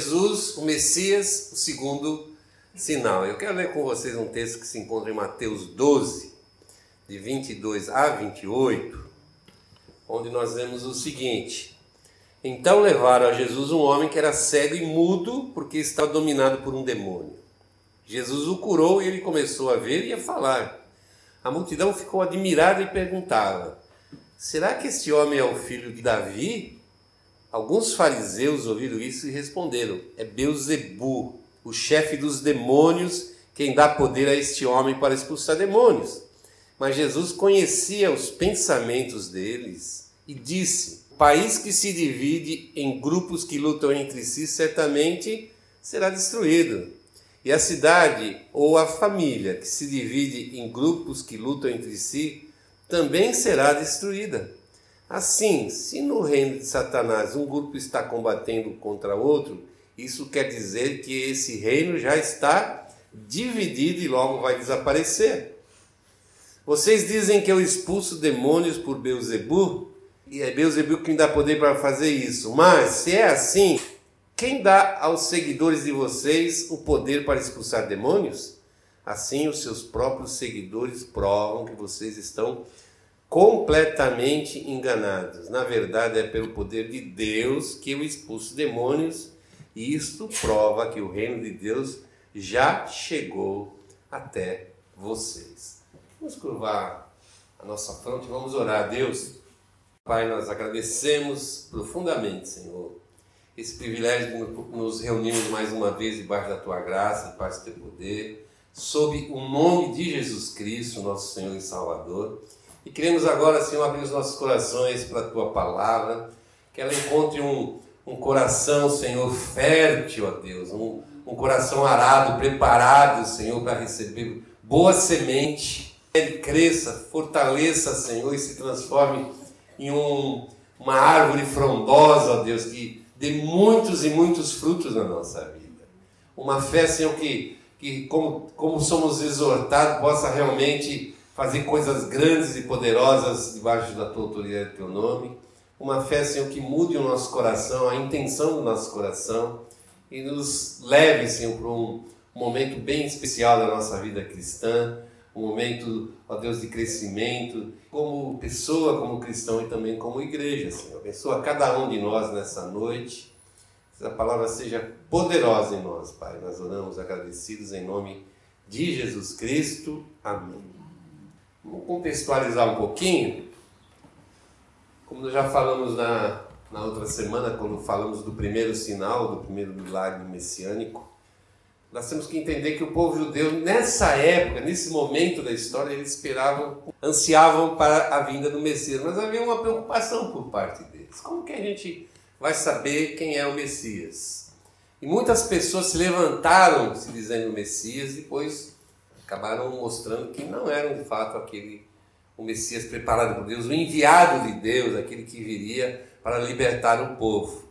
Jesus, o Messias, o segundo sinal. Eu quero ler com vocês um texto que se encontra em Mateus 12, de 22 a 28, onde nós vemos o seguinte: Então levaram a Jesus um homem que era cego e mudo, porque estava dominado por um demônio. Jesus o curou e ele começou a ver e a falar. A multidão ficou admirada e perguntava: Será que este homem é o filho de Davi? Alguns fariseus ouviram isso e responderam: É Beuzebu, o chefe dos demônios, quem dá poder a este homem para expulsar demônios. Mas Jesus conhecia os pensamentos deles e disse: O país que se divide em grupos que lutam entre si certamente será destruído. E a cidade ou a família que se divide em grupos que lutam entre si também será destruída. Assim, se no reino de Satanás um grupo está combatendo contra outro, isso quer dizer que esse reino já está dividido e logo vai desaparecer. Vocês dizem que eu expulso demônios por Beuzebu, e é Beuzebu quem dá poder para fazer isso. Mas se é assim, quem dá aos seguidores de vocês o poder para expulsar demônios? Assim, os seus próprios seguidores provam que vocês estão completamente enganados. Na verdade, é pelo poder de Deus que eu expulso demônios, e isto prova que o reino de Deus já chegou até vocês. Vamos curvar a nossa fronte, vamos orar Deus. Pai, nós agradecemos profundamente, Senhor, esse privilégio de nos reunirmos mais uma vez debaixo da tua graça, debaixo do teu poder, sob o nome de Jesus Cristo, nosso Senhor e Salvador. E queremos agora, Senhor, abrir os nossos corações para a tua palavra, que ela encontre um, um coração, Senhor, fértil, ó Deus, um, um coração arado, preparado, Senhor, para receber boa semente. Ele cresça, fortaleça, Senhor, e se transforme em um, uma árvore frondosa, ó Deus, que dê muitos e muitos frutos na nossa vida. Uma fé, Senhor, que, que como, como somos exortados, possa realmente fazer coisas grandes e poderosas debaixo da tua autoridade e teu nome. Uma fé, Senhor, que mude o nosso coração, a intenção do nosso coração e nos leve, Senhor, para um momento bem especial da nossa vida cristã, um momento, ó Deus, de crescimento, como pessoa, como cristão e também como igreja, Senhor. Abençoa cada um de nós nessa noite. Que a palavra seja poderosa em nós, Pai. Nós oramos agradecidos em nome de Jesus Cristo. Amém. Vamos contextualizar um pouquinho. Como nós já falamos na, na outra semana, quando falamos do primeiro sinal, do primeiro milagre messiânico, nós temos que entender que o povo judeu, nessa época, nesse momento da história, eles esperavam, ansiavam para a vinda do Messias, mas havia uma preocupação por parte deles. Como que a gente vai saber quem é o Messias? E muitas pessoas se levantaram se dizendo Messias, depois acabaram mostrando que não eram de fato aquele o Messias preparado por Deus, o enviado de Deus, aquele que viria para libertar o povo.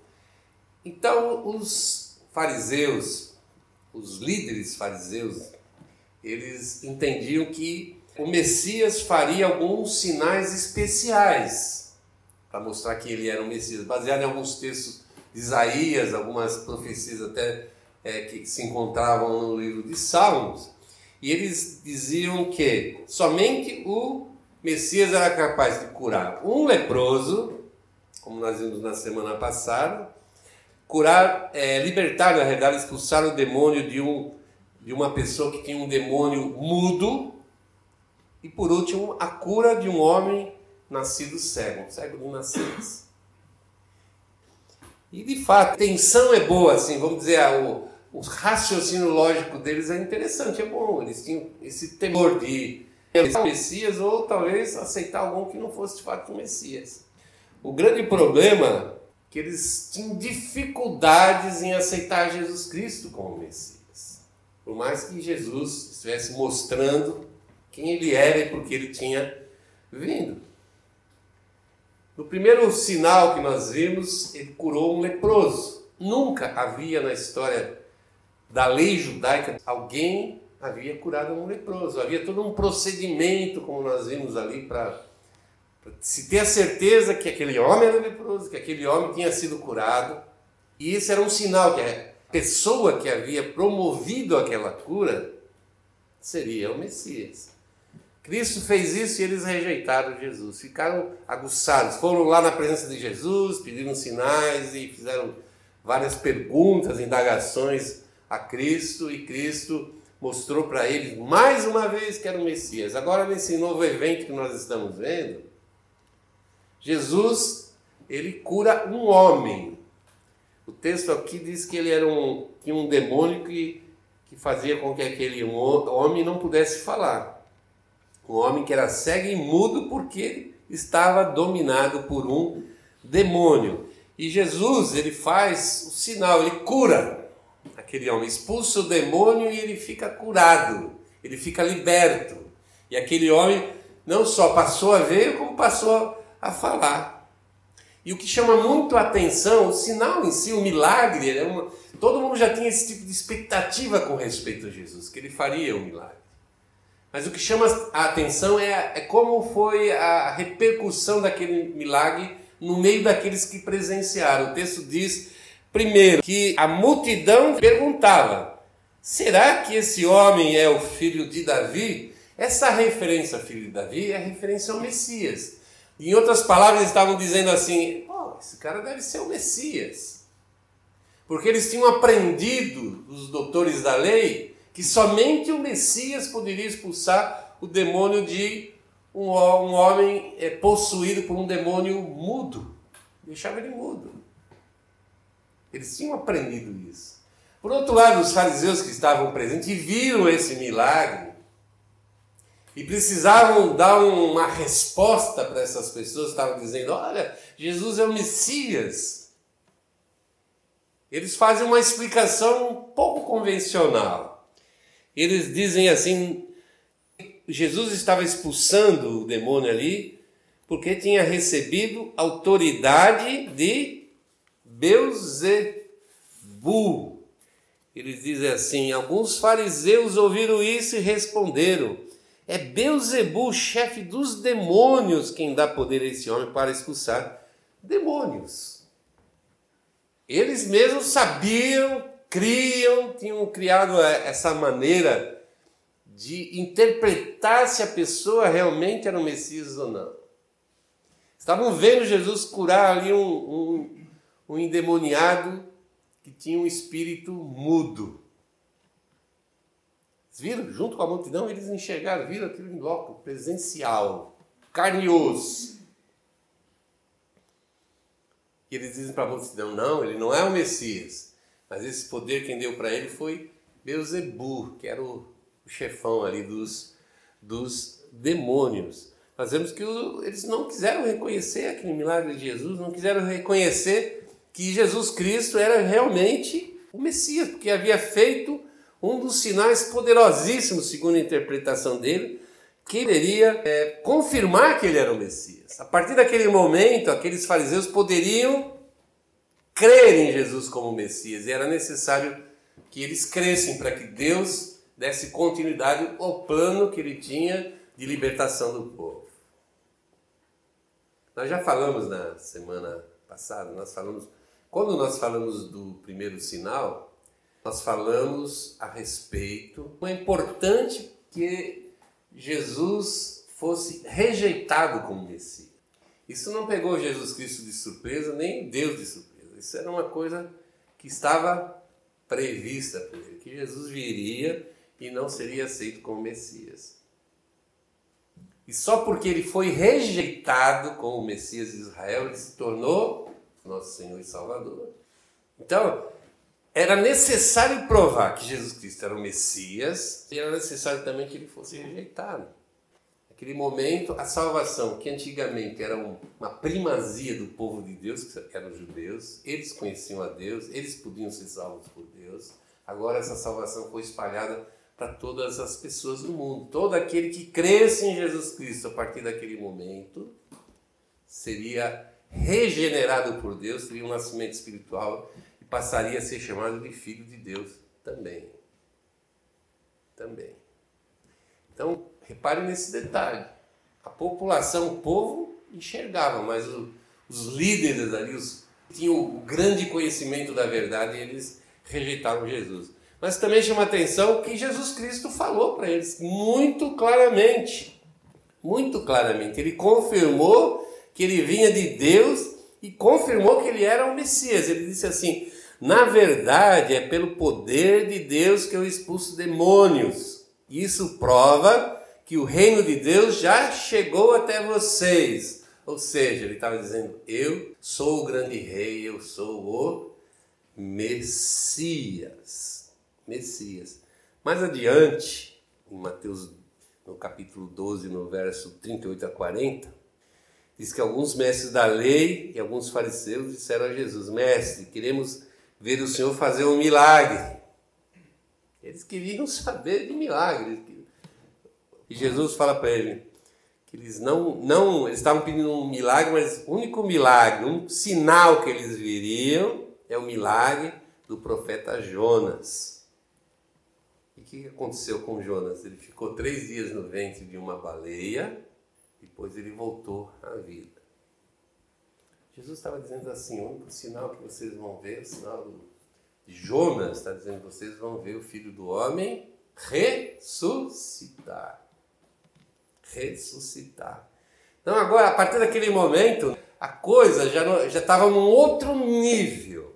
Então, os fariseus, os líderes fariseus, eles entendiam que o Messias faria alguns sinais especiais para mostrar que ele era o Messias, baseado em alguns textos de Isaías, algumas profecias até é, que se encontravam no livro de Salmos. E eles diziam que somente o Messias era capaz de curar um leproso, como nós vimos na semana passada, curar, é, libertar, na realidade, expulsar o demônio de, um, de uma pessoa que tinha um demônio mudo, e por último, a cura de um homem nascido cego, cego de nascença. E de fato, a intenção é boa, assim, vamos dizer, o, o raciocínio lógico deles é interessante, é bom. Eles tinham esse temor de o Messias ou talvez aceitar algum que não fosse de fato o Messias. O grande problema é que eles tinham dificuldades em aceitar Jesus Cristo como Messias. Por mais que Jesus estivesse mostrando quem ele era e por que ele tinha vindo. No primeiro sinal que nós vimos, ele curou um leproso. Nunca havia na história da lei judaica, alguém havia curado um leproso. Havia todo um procedimento, como nós vimos ali, para se ter a certeza que aquele homem era leproso, que aquele homem tinha sido curado. E esse era um sinal que é, pessoa que havia promovido aquela cura seria o Messias. Cristo fez isso e eles rejeitaram Jesus, ficaram aguçados, foram lá na presença de Jesus, pediram sinais e fizeram várias perguntas, indagações a Cristo e Cristo mostrou para eles mais uma vez que era o Messias. Agora nesse novo evento que nós estamos vendo, Jesus ele cura um homem. O texto aqui diz que ele era um, tinha um demônio que, que fazia com que aquele homem não pudesse falar. Um homem que era cego e mudo porque estava dominado por um demônio. E Jesus, ele faz o sinal, ele cura aquele homem, expulsa o demônio e ele fica curado, ele fica liberto. E aquele homem não só passou a ver, como passou a falar. E o que chama muito a atenção, o sinal em si, o milagre, é uma... todo mundo já tinha esse tipo de expectativa com respeito a Jesus, que ele faria o milagre. Mas o que chama a atenção é, é como foi a repercussão daquele milagre no meio daqueles que presenciaram. O texto diz, primeiro, que a multidão perguntava: será que esse homem é o filho de Davi? Essa referência filho de Davi é referência ao Messias. Em outras palavras, eles estavam dizendo assim: oh, esse cara deve ser o Messias. Porque eles tinham aprendido, os doutores da lei, que somente o Messias poderia expulsar o demônio de um, homem é, possuído por um demônio mudo. Deixava ele mudo. Eles tinham aprendido isso. Por outro lado, os fariseus que estavam presentes viram esse milagre e precisavam dar uma resposta para essas pessoas estavam dizendo: Olha, Jesus é o Messias. Eles fazem uma explicação um pouco convencional. Eles dizem assim: Jesus estava expulsando o demônio ali porque tinha recebido autoridade de Beuzebu. Eles dizem assim: alguns fariseus ouviram isso e responderam: é Beuzebu, chefe dos demônios, quem dá poder a esse homem para expulsar demônios. Eles mesmos sabiam, criam, tinham criado essa maneira de interpretar se a pessoa realmente era o Messias ou não. Estavam vendo Jesus curar ali um, um, um endemoniado que tinha um espírito mudo. viram? Junto com a multidão, eles enxergaram, viram aquilo em loco, presencial, carne e osso. E eles dizem para a multidão: não, ele não é o Messias. Mas esse poder quem deu para ele foi Beuzebu, que era o o chefão ali dos, dos demônios. Nós vemos que o, eles não quiseram reconhecer aquele milagre de Jesus, não quiseram reconhecer que Jesus Cristo era realmente o Messias, porque havia feito um dos sinais poderosíssimos, segundo a interpretação dele, que poderia é, confirmar que ele era o Messias. A partir daquele momento, aqueles fariseus poderiam crer em Jesus como Messias, e era necessário que eles crescem para que Deus desse continuidade ao plano que ele tinha de libertação do povo. Nós já falamos na semana passada, nós falamos, quando nós falamos do primeiro sinal, nós falamos a respeito é importante que Jesus fosse rejeitado como Messias. Isso não pegou Jesus Cristo de surpresa, nem Deus de surpresa. Isso era uma coisa que estava prevista por ele, que Jesus viria e não seria aceito como Messias. E só porque ele foi rejeitado como Messias de Israel, ele se tornou nosso Senhor e Salvador. Então, era necessário provar que Jesus Cristo era o Messias e era necessário também que ele fosse rejeitado. Naquele momento, a salvação, que antigamente era uma primazia do povo de Deus, que eram os judeus, eles conheciam a Deus, eles podiam ser salvos por Deus. Agora, essa salvação foi espalhada para todas as pessoas do mundo. Todo aquele que cresce em Jesus Cristo a partir daquele momento seria regenerado por Deus, teria um nascimento espiritual e passaria a ser chamado de filho de Deus também. Também. Então, repare nesse detalhe. A população, o povo enxergava, mas o, os líderes ali, os, tinham o grande conhecimento da verdade, eles rejeitaram Jesus. Mas também chama atenção que Jesus Cristo falou para eles muito claramente. Muito claramente. Ele confirmou que ele vinha de Deus e confirmou que ele era o Messias. Ele disse assim: na verdade, é pelo poder de Deus que eu expulso demônios. Isso prova que o reino de Deus já chegou até vocês. Ou seja, ele estava dizendo: Eu sou o grande rei, eu sou o Messias. Messias. Mais adiante, em Mateus, no capítulo 12, no verso 38 a 40, diz que alguns mestres da lei e alguns fariseus disseram a Jesus: Mestre, queremos ver o Senhor fazer um milagre. Eles queriam saber de milagres. E Jesus fala para ele que eles não, não, eles estavam pedindo um milagre, mas o único milagre, um sinal que eles viriam é o milagre do profeta Jonas. E o que aconteceu com Jonas? Ele ficou três dias no ventre de uma baleia, depois ele voltou à vida. Jesus estava dizendo assim: o único sinal que vocês vão ver, o sinal de Jonas, está dizendo: vocês vão ver o filho do homem ressuscitar. Ressuscitar. Então, agora, a partir daquele momento, a coisa já estava num outro nível,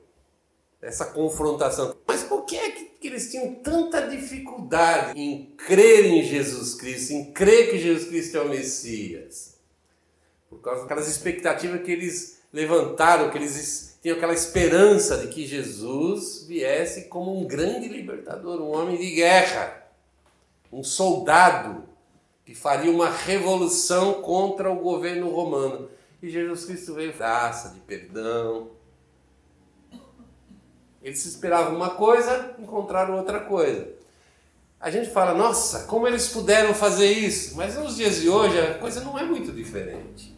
essa confrontação. Mas por que é que eles tinham tanta dificuldade em crer em Jesus Cristo, em crer que Jesus Cristo é o Messias? Por causa daquelas expectativas que eles levantaram, que eles tinham aquela esperança de que Jesus viesse como um grande libertador, um homem de guerra, um soldado que faria uma revolução contra o governo romano. E Jesus Cristo veio graça, de perdão. Eles esperavam uma coisa, encontraram outra coisa. A gente fala, nossa, como eles puderam fazer isso? Mas nos dias de hoje a coisa não é muito diferente.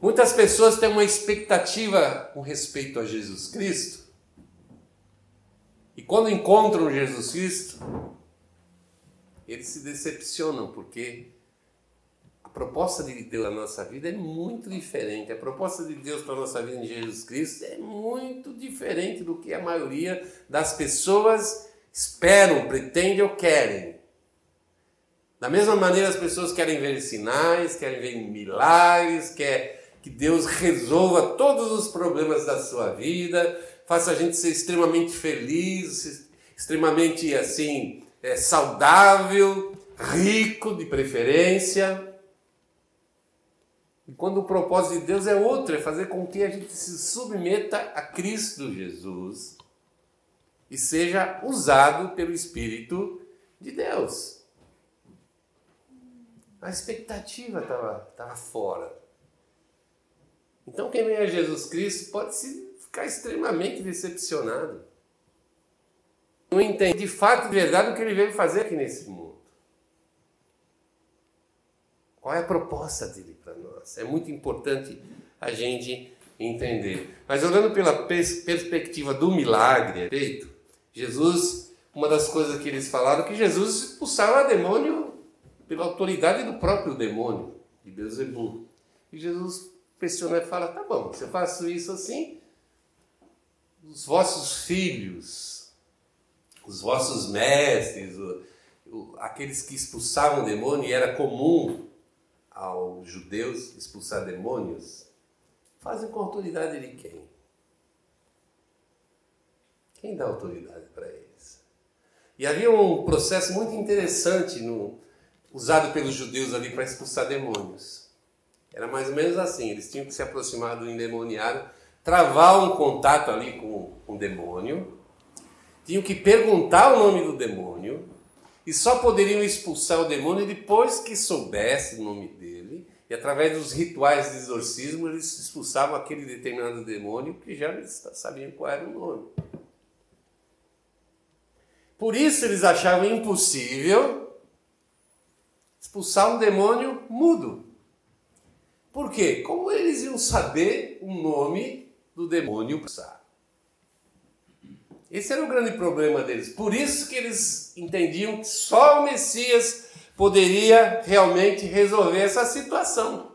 Muitas pessoas têm uma expectativa com respeito a Jesus Cristo. E quando encontram Jesus Cristo, eles se decepcionam, porque a proposta de Deus na nossa vida é muito diferente. A proposta de Deus para a nossa vida em Jesus Cristo é muito diferente do que a maioria das pessoas esperam, pretendem ou querem. Da mesma maneira, as pessoas querem ver sinais, querem ver milagres, querem que Deus resolva todos os problemas da sua vida, faça a gente ser extremamente feliz, extremamente assim, é, saudável, rico de preferência. E quando o propósito de Deus é outro, é fazer com que a gente se submeta a Cristo Jesus e seja usado pelo Espírito de Deus. A expectativa estava fora. Então, quem vem a Jesus Cristo pode se ficar extremamente decepcionado. Não entende de fato, de verdade, o que ele veio fazer aqui nesse mundo. Qual é a proposta dele para nós? É muito importante a gente entender. Mas olhando pela pers perspectiva do milagre feito, Jesus, uma das coisas que eles falaram que Jesus expulsava demônio pela autoridade do próprio demônio, de Beelzebub. E Jesus questiona e fala: tá bom, se eu faço isso assim, os vossos filhos, os vossos mestres, o, o, aqueles que expulsavam o demônio, e era comum aos judeus expulsar demônios, fazem com autoridade de quem? Quem dá autoridade para eles? E havia um processo muito interessante no, usado pelos judeus ali para expulsar demônios. Era mais ou menos assim, eles tinham que se aproximar do endemoniado, travar um contato ali com o demônio, tinham que perguntar o nome do demônio, e só poderiam expulsar o demônio depois que soubesse o nome dele, e através dos rituais de exorcismo eles expulsavam aquele determinado demônio que já sabiam qual era o nome. Por isso eles achavam impossível expulsar um demônio mudo. Por quê? Como eles iam saber o nome do demônio? Esse era o grande problema deles. Por isso que eles entendiam que só o Messias poderia realmente resolver essa situação.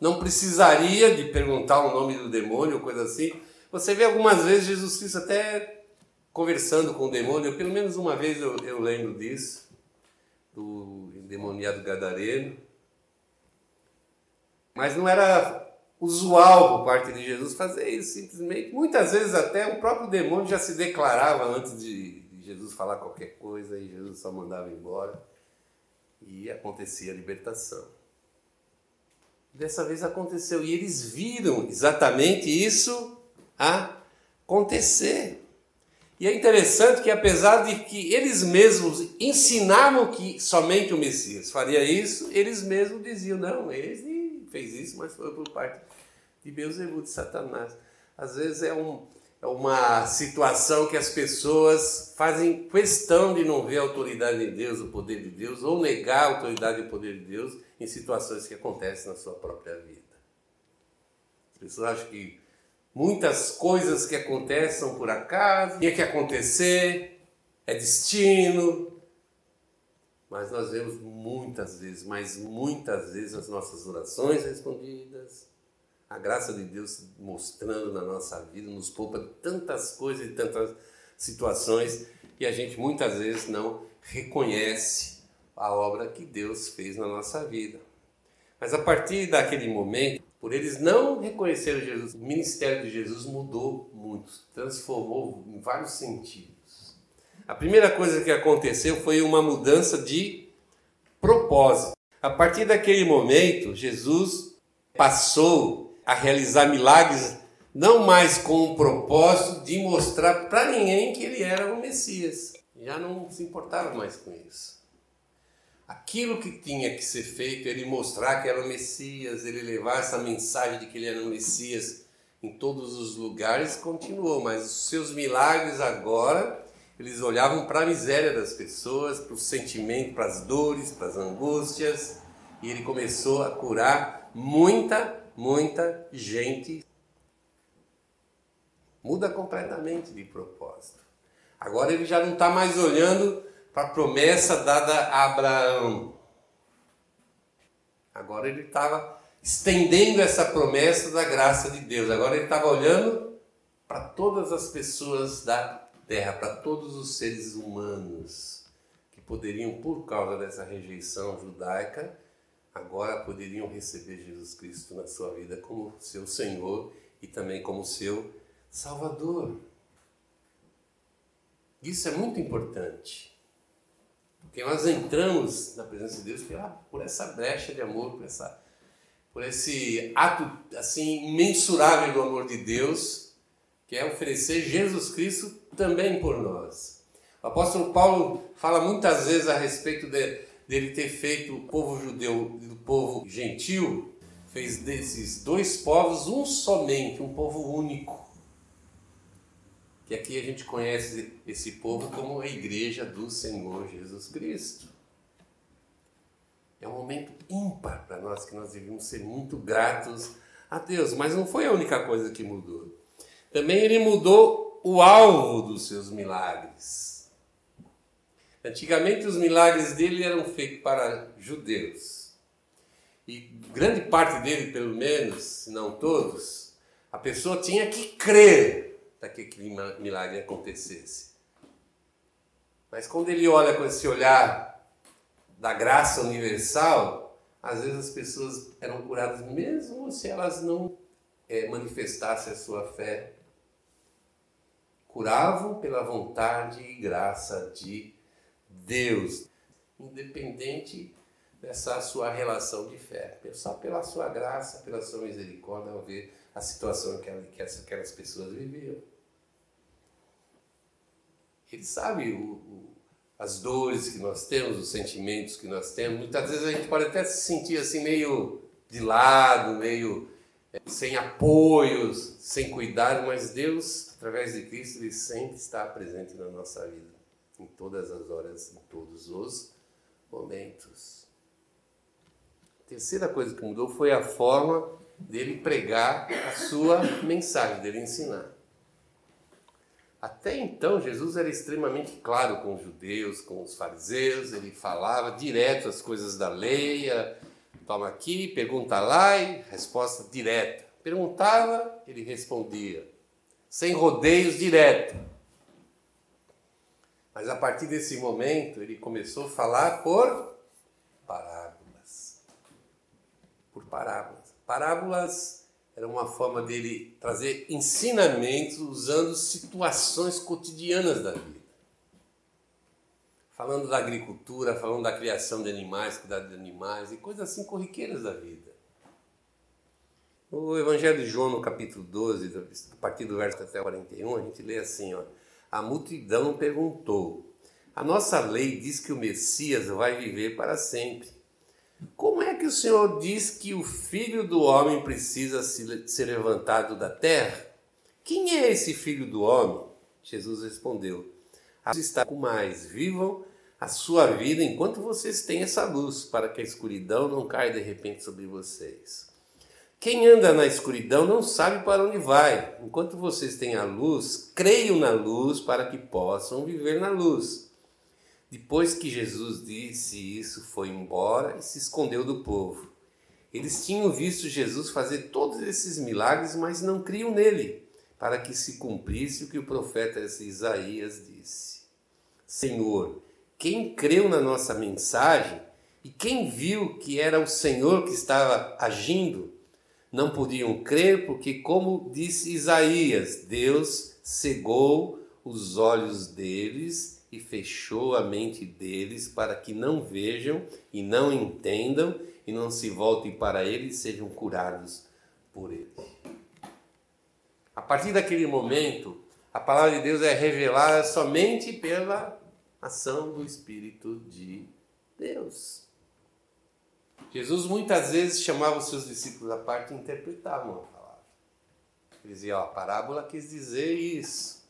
Não precisaria de perguntar o nome do demônio ou coisa assim, Você vê algumas vezes Jesus Cristo até conversando com o demônio, pelo menos uma vez eu, eu lembro disso, do endemoniado gadareno. Mas não era usual por parte de Jesus fazer isso, simplesmente. Muitas vezes até o próprio demônio já se declarava antes de, Jesus falar qualquer coisa e Jesus só mandava embora e acontecia a libertação. Dessa vez aconteceu e eles viram exatamente isso acontecer. E é interessante que, apesar de que eles mesmos ensinavam que somente o Messias faria isso, eles mesmos diziam: não, ele fez isso, mas foi por parte de Beuzebu, de Satanás. Às vezes é, um, é uma situação que as pessoas fazem questão de não ver a autoridade de Deus, o poder de Deus, ou negar a autoridade e o poder de Deus em situações que acontecem na sua própria vida. As pessoas acham que muitas coisas que acontecem por acaso, tinha que acontecer, é destino. Mas nós vemos muitas vezes, mas muitas vezes as nossas orações respondidas, a graça de Deus mostrando na nossa vida, nos poupa tantas coisas e tantas situações e a gente muitas vezes não reconhece a obra que Deus fez na nossa vida. Mas a partir daquele momento, por eles não reconhecerem Jesus, o ministério de Jesus mudou muito, transformou em vários sentidos. A primeira coisa que aconteceu foi uma mudança de propósito. A partir daquele momento, Jesus passou a realizar milagres não mais com o propósito de mostrar para ninguém que ele era o Messias. Já não se importava mais com isso aquilo que tinha que ser feito, ele mostrar que era o Messias, ele levar essa mensagem de que ele era o Messias em todos os lugares, continuou, mas os seus milagres agora, eles olhavam para a miséria das pessoas, para o sentimento, para as dores, para as angústias, e ele começou a curar muita, muita gente. Muda completamente de propósito. Agora ele já não está mais olhando para a promessa dada a Abraão. Agora ele estava estendendo essa promessa da graça de Deus. Agora ele estava olhando para todas as pessoas da terra, para todos os seres humanos que poderiam, por causa dessa rejeição judaica, agora poderiam receber Jesus Cristo na sua vida como seu Senhor e também como seu Salvador. Isso é muito importante. Porque nós entramos na presença de Deus por essa brecha de amor, por, essa, por esse ato assim imensurável do amor de Deus, que é oferecer Jesus Cristo também por nós. O apóstolo Paulo fala muitas vezes a respeito de, dele ter feito o povo judeu e o povo gentil, fez desses dois povos um somente, um povo único que aqui a gente conhece esse povo como a igreja do Senhor Jesus Cristo. É um momento ímpar para nós que nós devemos ser muito gratos a Deus, mas não foi a única coisa que mudou. Também ele mudou o alvo dos seus milagres. Antigamente os milagres dele eram feitos para judeus. E grande parte dele, pelo menos, se não todos, a pessoa tinha que crer para que aquele milagre acontecesse. Mas quando ele olha com esse olhar da graça universal, às vezes as pessoas eram curadas mesmo se elas não é, manifestassem a sua fé. Curavam pela vontade e graça de Deus, independente dessa sua relação de fé, só pela sua graça, pela sua misericórdia, ao ver a situação que, aquelas pessoas viviam. Ele sabe o, o, as dores que nós temos, os sentimentos que nós temos. Muitas vezes a gente pode até se sentir assim meio de lado, meio sem apoios, sem cuidado, mas Deus, através de Cristo, Ele sempre está presente na nossa vida, em todas as horas, em todos os momentos. A terceira coisa que mudou foi a forma dele pregar a sua mensagem, dele ensinar. Até então, Jesus era extremamente claro com os judeus, com os fariseus, ele falava direto as coisas da lei, toma aqui, pergunta lá e resposta direta. Perguntava, ele respondia. sem rodeios direto. Mas a partir desse momento ele começou a falar por parábolas. Por parábolas. Parábolas era uma forma dele trazer ensinamentos usando situações cotidianas da vida. Falando da agricultura, falando da criação de animais, cuidado de animais e coisas assim corriqueiras da vida. No Evangelho de João, no capítulo 12, a partir do verso até 41, a gente lê assim: ó, A multidão perguntou: A nossa lei diz que o Messias vai viver para sempre. Como é que o Senhor diz que o filho do homem precisa ser levantado da terra? Quem é esse filho do homem? Jesus respondeu: está com mais, vivam a sua vida enquanto vocês têm essa luz, para que a escuridão não caia de repente sobre vocês. Quem anda na escuridão não sabe para onde vai. Enquanto vocês têm a luz, creiam na luz para que possam viver na luz. Depois que Jesus disse isso, foi embora e se escondeu do povo. Eles tinham visto Jesus fazer todos esses milagres, mas não criam nele, para que se cumprisse o que o profeta Isaías disse: Senhor, quem creu na nossa mensagem e quem viu que era o Senhor que estava agindo, não podiam crer, porque, como disse Isaías, Deus cegou os olhos deles e fechou a mente deles para que não vejam e não entendam e não se voltem para ele e sejam curados por ele. A partir daquele momento, a palavra de Deus é revelada somente pela ação do Espírito de Deus. Jesus muitas vezes chamava os seus discípulos à parte e interpretavam a palavra. Ele dizia, ó, a parábola quis dizer isso.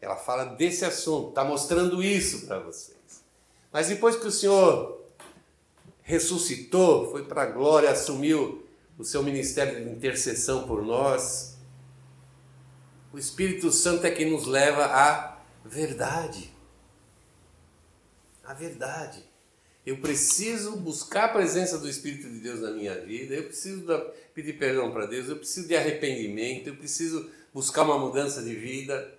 Ela fala desse assunto, está mostrando isso para vocês. Mas depois que o Senhor ressuscitou, foi para a glória, assumiu o seu ministério de intercessão por nós, o Espírito Santo é quem nos leva à verdade. A verdade. Eu preciso buscar a presença do Espírito de Deus na minha vida, eu preciso pedir perdão para Deus, eu preciso de arrependimento, eu preciso buscar uma mudança de vida,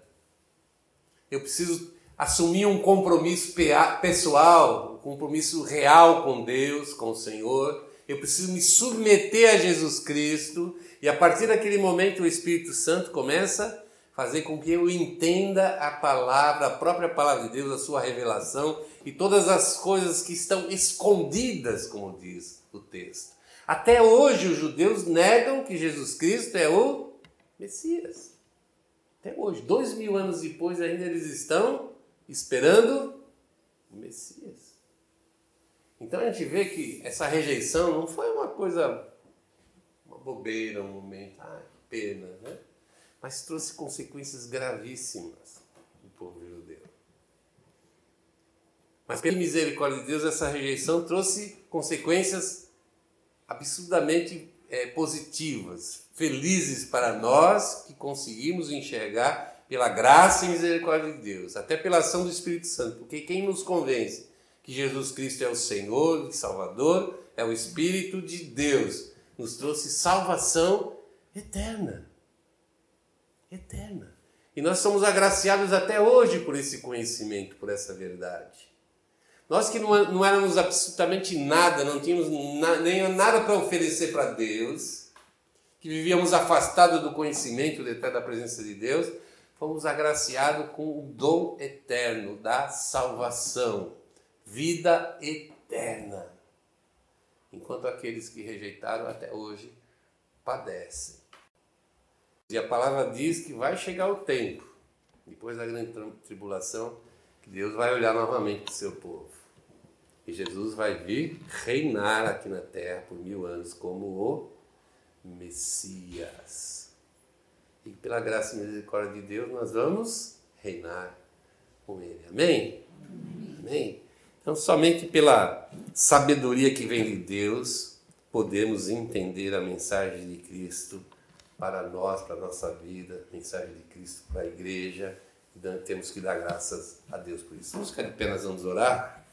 eu preciso assumir um compromisso pessoal, um compromisso real com Deus, com o Senhor, eu preciso me submeter a Jesus Cristo, e a partir daquele momento o Espírito Santo começa fazer com que eu entenda a palavra, a própria palavra de Deus, a sua revelação e todas as coisas que estão escondidas, como diz o texto. Até hoje os judeus negam que Jesus Cristo é o Messias. Até hoje, dois mil anos depois, ainda eles estão esperando o Messias. Então a gente vê que essa rejeição não foi uma coisa, uma bobeira, um momento, ah, que pena, né? Mas trouxe consequências gravíssimas do povo judeu. Mas pela misericórdia de Deus, essa rejeição trouxe consequências absurdamente é, positivas, felizes para nós que conseguimos enxergar pela graça e misericórdia de Deus, até pela ação do Espírito Santo, porque quem nos convence que Jesus Cristo é o Senhor e Salvador é o Espírito de Deus, nos trouxe salvação eterna eterna. E nós somos agraciados até hoje por esse conhecimento, por essa verdade. Nós que não éramos absolutamente nada, não tínhamos nem nada para oferecer para Deus, que vivíamos afastados do conhecimento da presença de Deus, fomos agraciados com o dom eterno da salvação, vida eterna. Enquanto aqueles que rejeitaram até hoje padecem. E a palavra diz que vai chegar o tempo, depois da grande tribulação, que Deus vai olhar novamente para o seu povo. E Jesus vai vir reinar aqui na terra por mil anos como o Messias. E pela graça e misericórdia de Deus, nós vamos reinar com Ele. Amém? Amém? Então, somente pela sabedoria que vem de Deus, podemos entender a mensagem de Cristo para nós, para a nossa vida, mensagem de Cristo para a igreja. E temos que dar graças a Deus por isso. Vamos ficar de pé, nós vamos orar.